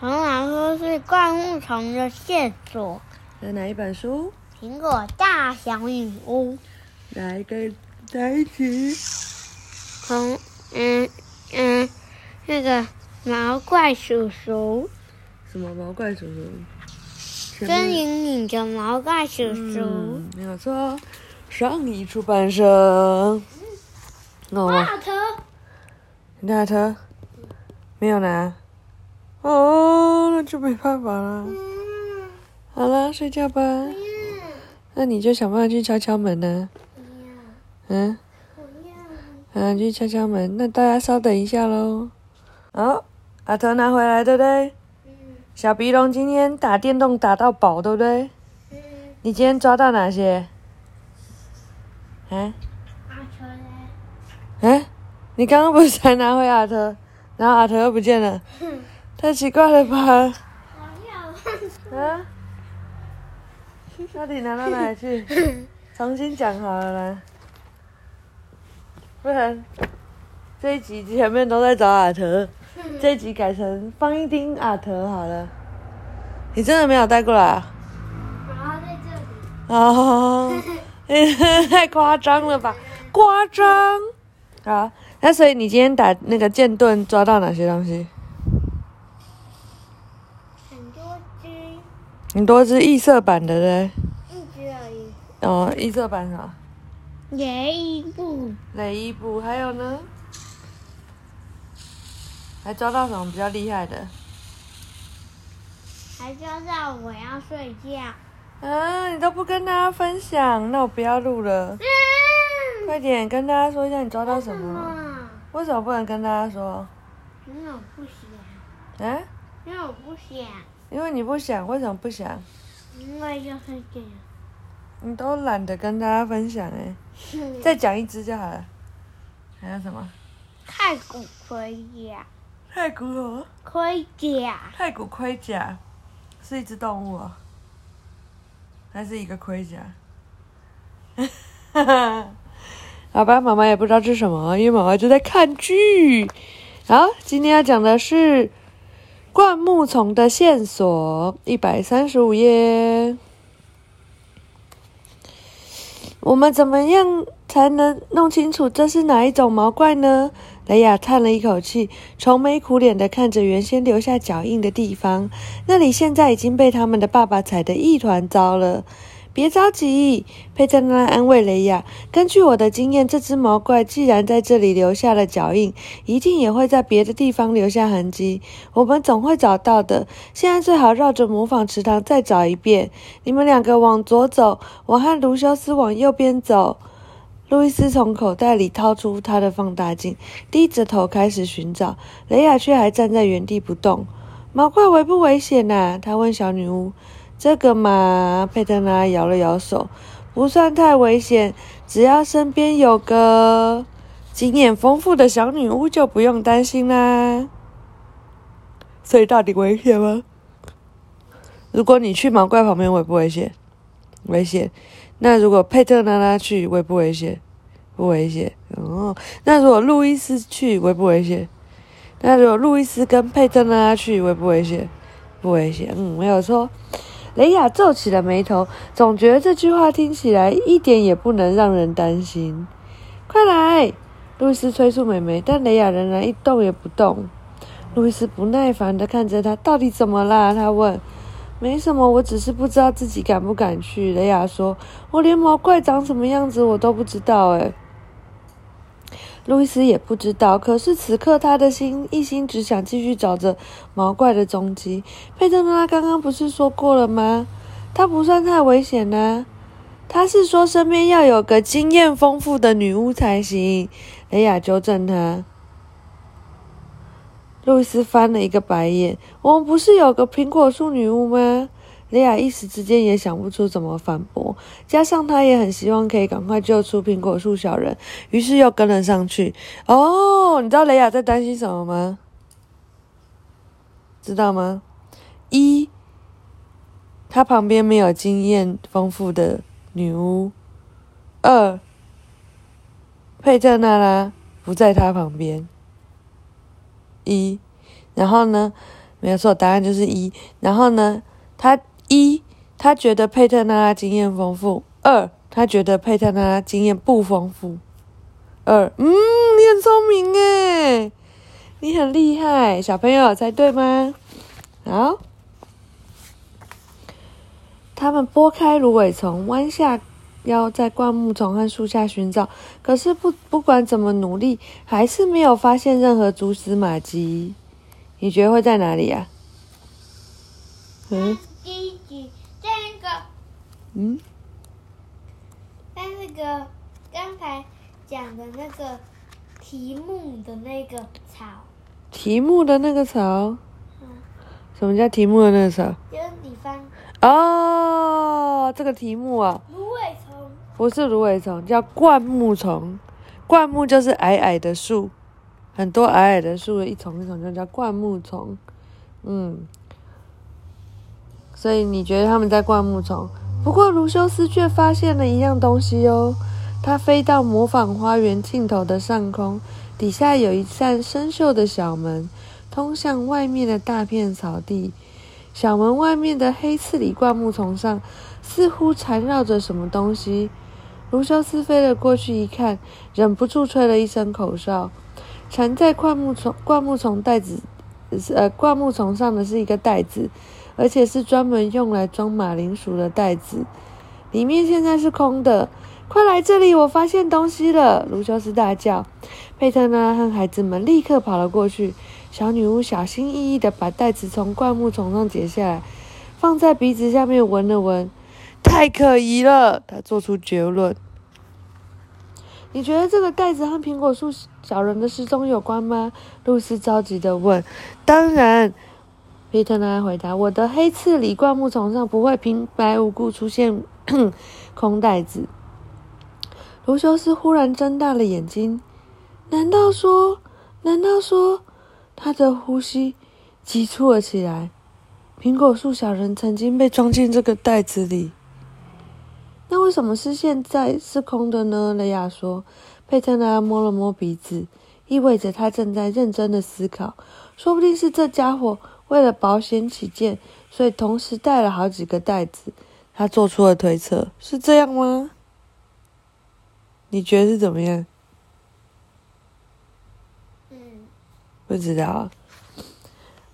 很好说是灌木丛的线索。在哪一本书？苹果大小女巫。来跟在一起。从嗯嗯那个毛怪叔叔。什么毛怪叔叔？森林里的毛怪叔叔。没有错。上一出版社。瓦特。瓦特。没有拿。哦，那就没办法了。好了，睡觉吧。那你就想办法去敲敲门呢。嗯。嗯，去敲敲门。那大家稍等一下喽。哦，阿头拿回来，对不对？小鼻龙今天打电动打到饱，对不对？你今天抓到哪些？啊？阿头你刚刚不是才拿回阿头，然后阿头又不见了。太奇怪了吧？啊？到底拿到哪里去？重新讲好了啦，不然这一集前面都在找阿特，这一集改成放一丁阿特好了。你真的没有带过来啊？啊，在这里。哦，太夸张了吧？夸张。好，那所以你今天打那个剑盾抓到哪些东西？很多只异色版的嘞，一只而已。哦，异色版啥？雷伊布。雷伊布，还有呢？还抓到什么比较厉害的？还抓到我要睡觉。嗯，你都不跟大家分享，那我不要录了。快点跟大家说一下你抓到什么？为什么不能跟大家说？因为我不想。啊？因为我不想。因为你不想，为什么不想？因为就是这样。你都懒得跟大家分享哎，再讲一只就好了。还有什么？太古盔甲。太古什么？盔甲。太古盔甲是一只动物哦，还是一个盔甲？好吧，妈妈也不知道是什么，因为妈妈就在看剧。好，今天要讲的是。灌木丛的线索，一百三十五页。我们怎么样才能弄清楚这是哪一种毛怪呢？雷亚叹了一口气，愁眉苦脸的看着原先留下脚印的地方，那里现在已经被他们的爸爸踩得一团糟了。别着急，佩特拉安慰雷亚。根据我的经验，这只毛怪既然在这里留下了脚印，一定也会在别的地方留下痕迹。我们总会找到的。现在最好绕着模仿池塘再找一遍。你们两个往左走，我和卢修斯往右边走。路易斯从口袋里掏出他的放大镜，低着头开始寻找。雷亚却还站在原地不动。毛怪危不危险呐？他问小女巫。这个嘛，佩特拉摇了摇手，不算太危险，只要身边有个经验丰富的小女巫，就不用担心啦。所以到底危险吗？如果你去毛怪旁边，危不危险？危险。那如果佩特拉拉去，危不危险？不危险。哦，那如果路易斯去，危不危险？那如果路易斯跟佩特拉拉去，危不危险？不危险。嗯，没有错。雷亚皱起了眉头，总觉得这句话听起来一点也不能让人担心。快来，路易斯催促美眉，但雷亚仍然一动也不动。路易斯不耐烦地看着他，到底怎么啦？他问。没什么，我只是不知道自己敢不敢去。雷亚说：“我连毛怪长什么样子我都不知道。”哎。路易斯也不知道，可是此刻他的心一心只想继续找着毛怪的踪迹。佩特拉刚刚不是说过了吗？他不算太危险呢。他是说身边要有个经验丰富的女巫才行。雷亚纠正他。路易斯翻了一个白眼：“我们不是有个苹果树女巫吗？”雷亚一时之间也想不出怎么反驳，加上他也很希望可以赶快救出苹果树小人，于是又跟了上去。哦，你知道雷亚在担心什么吗？知道吗？一，他旁边没有经验丰富的女巫；二，佩特娜拉不在他旁边。一，然后呢？没有错，答案就是一。然后呢，他一他觉得佩特娜拉经验丰富，二他觉得佩特娜拉经验不丰富。二，嗯，你很聪明诶，你很厉害，小朋友猜对吗？好，他们拨开芦苇丛，弯下腰在灌木丛和树下寻找，可是不不管怎么努力，还是没有发现任何蛛丝马迹。你觉得会在哪里呀？嗯，嗯，但那个刚才讲的那个题目的那个草，题目的那个草，嗯，什么叫题目的那个草？就是地方哦，这个题目啊，芦苇丛，不是芦苇丛，叫灌木丛。灌木就是矮矮的树，很多矮矮的树，一丛一丛就叫灌木丛。嗯，所以你觉得他们在灌木丛？不过卢修斯却发现了一样东西哦，他飞到模仿花园尽头的上空，底下有一扇生锈的小门，通向外面的大片草地。小门外面的黑刺里灌木丛上，似乎缠绕着什么东西。卢修斯飞了过去一看，忍不住吹了一声口哨。缠在灌木丛灌木丛袋子，呃，灌木丛上的是一个袋子，而且是专门用来装马铃薯的袋子，里面现在是空的。快来这里！我发现东西了！卢修斯大叫。佩特拉和孩子们立刻跑了过去。小女巫小心翼翼地把袋子从灌木丛上解下来，放在鼻子下面闻了闻。太可疑了，她做出结论。你觉得这个袋子和苹果树小人的失踪有关吗？露丝着急地问。当然，皮特拉回答。我的黑刺里灌木丛上不会平白无故出现 空袋子。卢修斯忽然睁大了眼睛。难道说？难道说？他的呼吸急促了起来。苹果树小人曾经被装进这个袋子里。那为什么是现在是空的呢？雷亚说。佩特拉摸了摸鼻子，意味着他正在认真的思考。说不定是这家伙为了保险起见，所以同时带了好几个袋子。他做出了推测，是这样吗？你觉得是怎么样？嗯，不知道。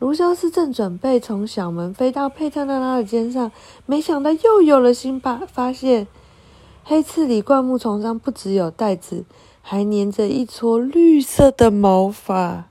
卢修斯正准备从小门飞到佩特娜拉的肩上，没想到又有了新发发现。黑刺里灌木丛上不只有袋子，还粘着一撮绿色的毛发。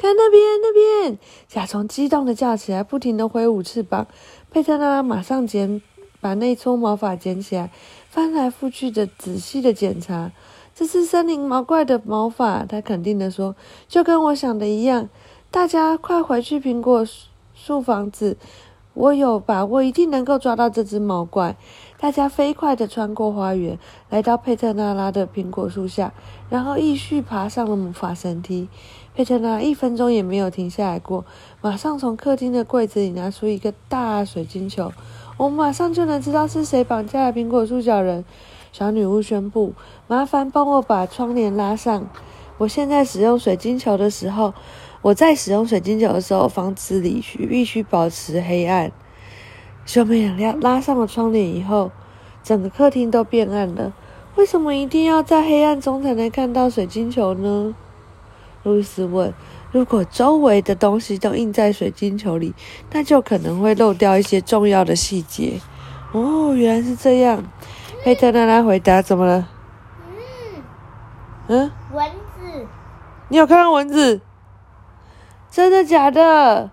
看那边，那边！甲虫激动的叫起来，不停的挥舞翅膀。佩特拉马上捡，把那撮毛发捡起来，翻来覆去的仔细的检查。这是森林毛怪的毛发，他肯定的说，就跟我想的一样。大家快回去苹果树房子。我有把握，一定能够抓到这只毛怪。大家飞快地穿过花园，来到佩特纳拉的苹果树下，然后继续爬上了魔法神梯。佩特纳一分钟也没有停下来过，马上从客厅的柜子里拿出一个大水晶球。我马上就能知道是谁绑架了苹果树小人。小女巫宣布：“麻烦帮我把窗帘拉上。我现在使用水晶球的时候。”我在使用水晶球的时候，房子里需必须保持黑暗。兄妹俩拉拉上了窗帘以后，整个客厅都变暗了。为什么一定要在黑暗中才能看到水晶球呢？路易斯问。如果周围的东西都印在水晶球里，那就可能会漏掉一些重要的细节。哦，原来是这样。佩特拉拉回答：“怎么了？”嗯，嗯，蚊子。你有看到蚊子？真的假的？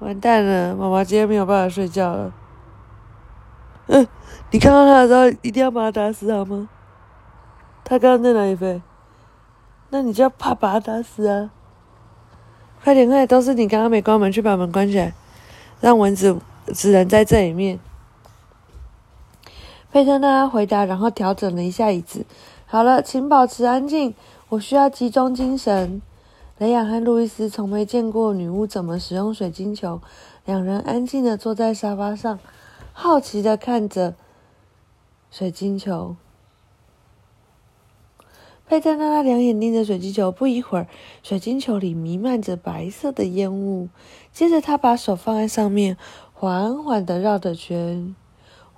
完蛋了，妈妈今天没有办法睡觉了。嗯，你看到他的时候一定要把他打死好吗？他刚刚在哪里飞？那你就要怕把他打死啊！快点，快点，都是你刚刚没关门，去把门关起来，让蚊子只能在这里面。佩特纳回答，然后调整了一下椅子。好了，请保持安静，我需要集中精神。雷亚和路易斯从没见过女巫怎么使用水晶球，两人安静的坐在沙发上，好奇的看着水晶球。佩特娜拉两眼盯着水晶球，不一会儿，水晶球里弥漫着白色的烟雾。接着，他把手放在上面，缓缓地绕着圈。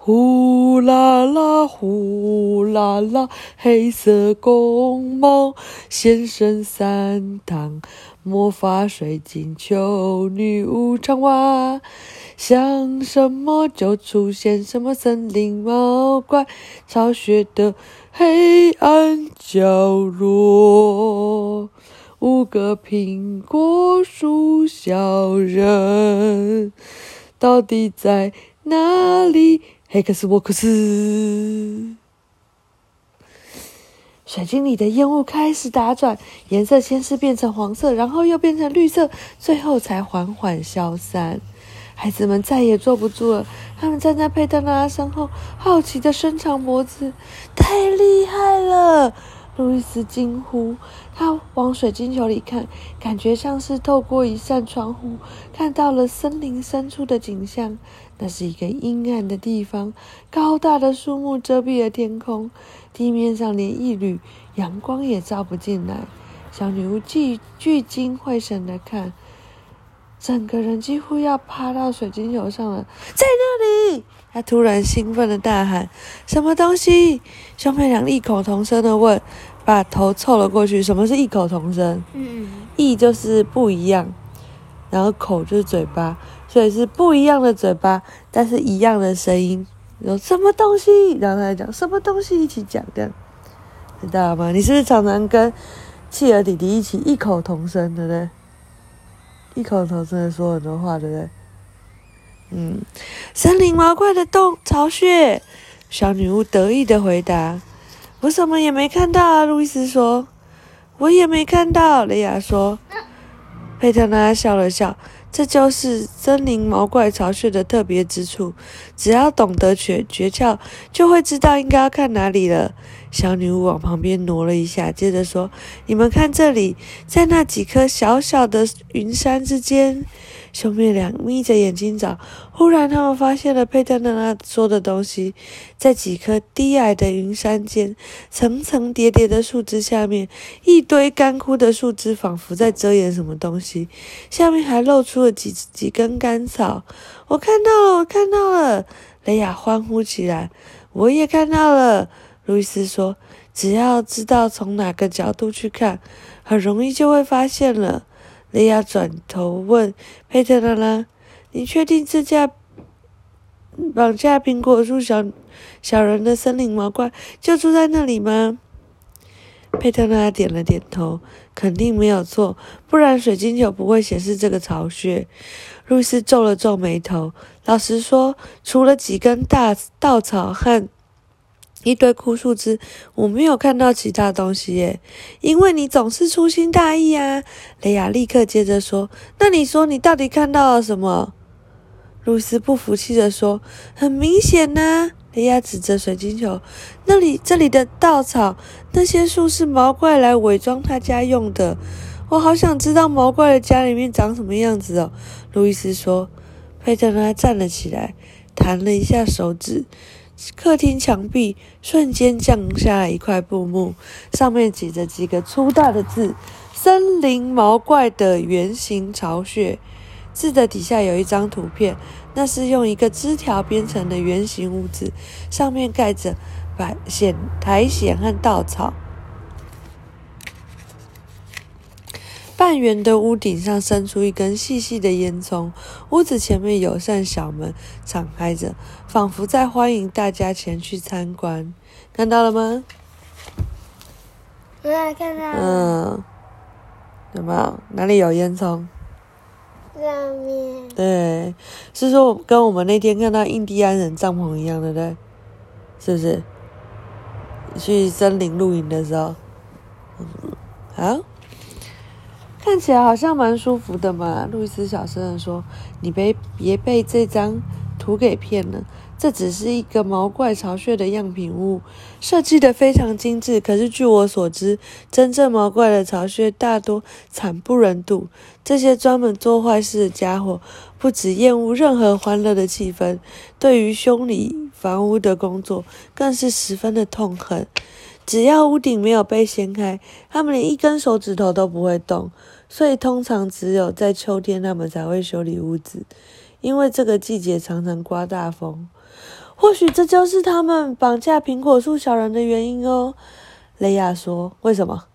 呼啦啦，呼啦啦，黑色公猫现身三堂，魔法水晶球女巫唱哇，想什么就出现什么，森林猫怪巢穴的黑暗角落，五个苹果树小人到底在哪里？黑克斯沃克斯，水晶里的烟雾开始打转，颜色先是变成黄色，然后又变成绿色，最后才缓缓消散。孩子们再也坐不住了，他们站在佩特拉身后，好奇的伸长脖子。太厉害了！路易斯惊呼。他往水晶球里看，感觉像是透过一扇窗户，看到了森林深处的景象。那是一个阴暗的地方，高大的树木遮蔽了天空，地面上连一缕阳光也照不进来。小女巫聚聚精会神的看，整个人几乎要趴到水晶球上了。在那里！她突然兴奋的大喊：“什么东西？”兄妹俩异口同声的问，把头凑了过去。什么是异口同声？嗯，异就是不一样，然后口就是嘴巴。所以是不一样的嘴巴，但是一样的声音。有什么东西？然后他讲什么东西一起讲的，知道吗？你是不是常常跟企鹅弟弟一起异口同声，对不对？异口同声的说很多话，对不对？嗯，森林毛怪的洞巢穴，小女巫得意的回答：“我什么也没看到啊。”路易斯说：“我也没看到。”雷亚说：“佩特拉笑了笑。”这就是森林毛怪巢穴的特别之处，只要懂得诀诀窍，就会知道应该要看哪里了。小女巫往旁边挪了一下，接着说：“你们看这里，在那几颗小小的云山之间。”兄妹俩眯着眼睛找，忽然他们发现了佩特娜拉说的东西，在几棵低矮的云山间，层层叠叠的树枝下面，一堆干枯的树枝仿佛在遮掩什么东西，下面还露出了几几根干草。我看到了，我看到了！雷亚欢呼起来。我也看到了，路易斯说：“只要知道从哪个角度去看，很容易就会发现了。”雷亚转头问佩特拉拉：“你确定这架绑架苹果树小小人的森林毛怪就住在那里吗？”佩特拉拉点了点头：“肯定没有错，不然水晶球不会显示这个巢穴。”路易斯皱了皱眉头：“老实说，除了几根大稻草和……”一堆枯树枝，我没有看到其他东西耶。因为你总是粗心大意啊！雷亚立刻接着说：“那你说你到底看到了什么？”露丝不服气地说：“很明显呐！”雷亚指着水晶球：“那里，这里的稻草，那些树是毛怪来伪装他家用的。我好想知道毛怪的家里面长什么样子哦。”路易斯说。佩特拉站了起来，弹了一下手指。客厅墙壁瞬间降下一块布幕，上面挤着几个粗大的字：“森林毛怪的圆形巢穴。”字的底下有一张图片，那是用一个枝条编成的圆形屋子，上面盖着白藓苔藓和稻草。半圆的屋顶上伸出一根细细的烟囱，屋子前面有扇小门敞开着，仿佛在欢迎大家前去参观。看到了吗？我也看到了。嗯，有没有？哪里有烟囱？上面。对，是说跟我们那天看到印第安人帐篷一样，对不对？是不是？去森林露营的时候，嗯，好。看起来好像蛮舒服的嘛，路易斯小声的说：“你别别被这张图给骗了，这只是一个毛怪巢穴的样品屋，设计的非常精致。可是据我所知，真正毛怪的巢穴大多惨不忍睹。这些专门做坏事的家伙，不止厌恶任何欢乐的气氛，对于修理房屋的工作更是十分的痛恨。”只要屋顶没有被掀开，他们连一根手指头都不会动。所以通常只有在秋天，他们才会修理屋子，因为这个季节常常刮大风。或许这就是他们绑架苹果树小人的原因哦。雷亚说：“为什么？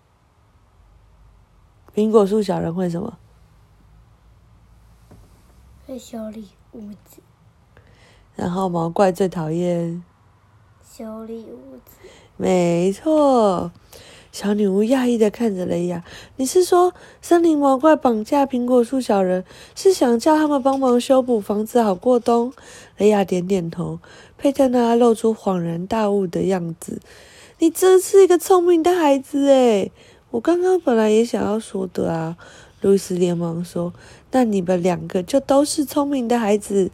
苹果树小人会什么？会修理屋子。然后毛怪最讨厌修理屋子。没错。”小女巫讶异的看着雷亚：“你是说森林毛怪绑架苹果树小人，是想叫他们帮忙修补房子好过冬？”雷亚点点头。佩特纳露出恍然大悟的样子：“你真是一个聪明的孩子诶我刚刚本来也想要说的啊。”路易斯连忙说：“那你们两个就都是聪明的孩子。”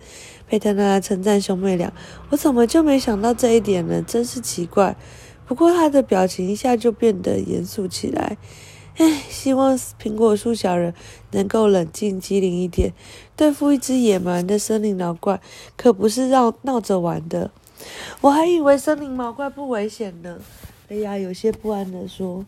佩特纳称赞兄妹俩：“我怎么就没想到这一点呢？真是奇怪。”不过他的表情一下就变得严肃起来。唉，希望苹果树小人能够冷静机灵一点。对付一只野蛮的森林老怪，可不是闹闹着玩的。我还以为森林老怪不危险呢。雷亚有些不安地说：“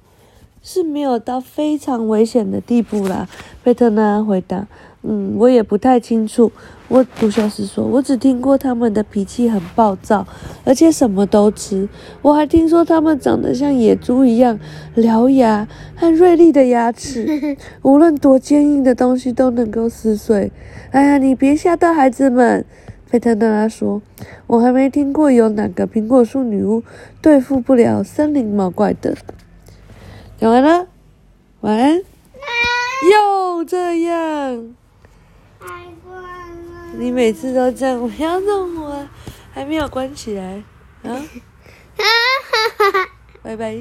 是没有到非常危险的地步啦。”贝特纳回答。嗯，我也不太清楚。我杜小斯说，我只听过他们的脾气很暴躁，而且什么都吃。我还听说他们长得像野猪一样，獠牙和锐利的牙齿，无论多坚硬的东西都能够撕碎。哎呀，你别吓到孩子们！费特纳拉说，我还没听过有哪个苹果树女巫对付不了森林毛怪的。讲完了，晚安。又这样。你每次都这样，不要弄我，还没有关起来啊！哈 哈拜拜。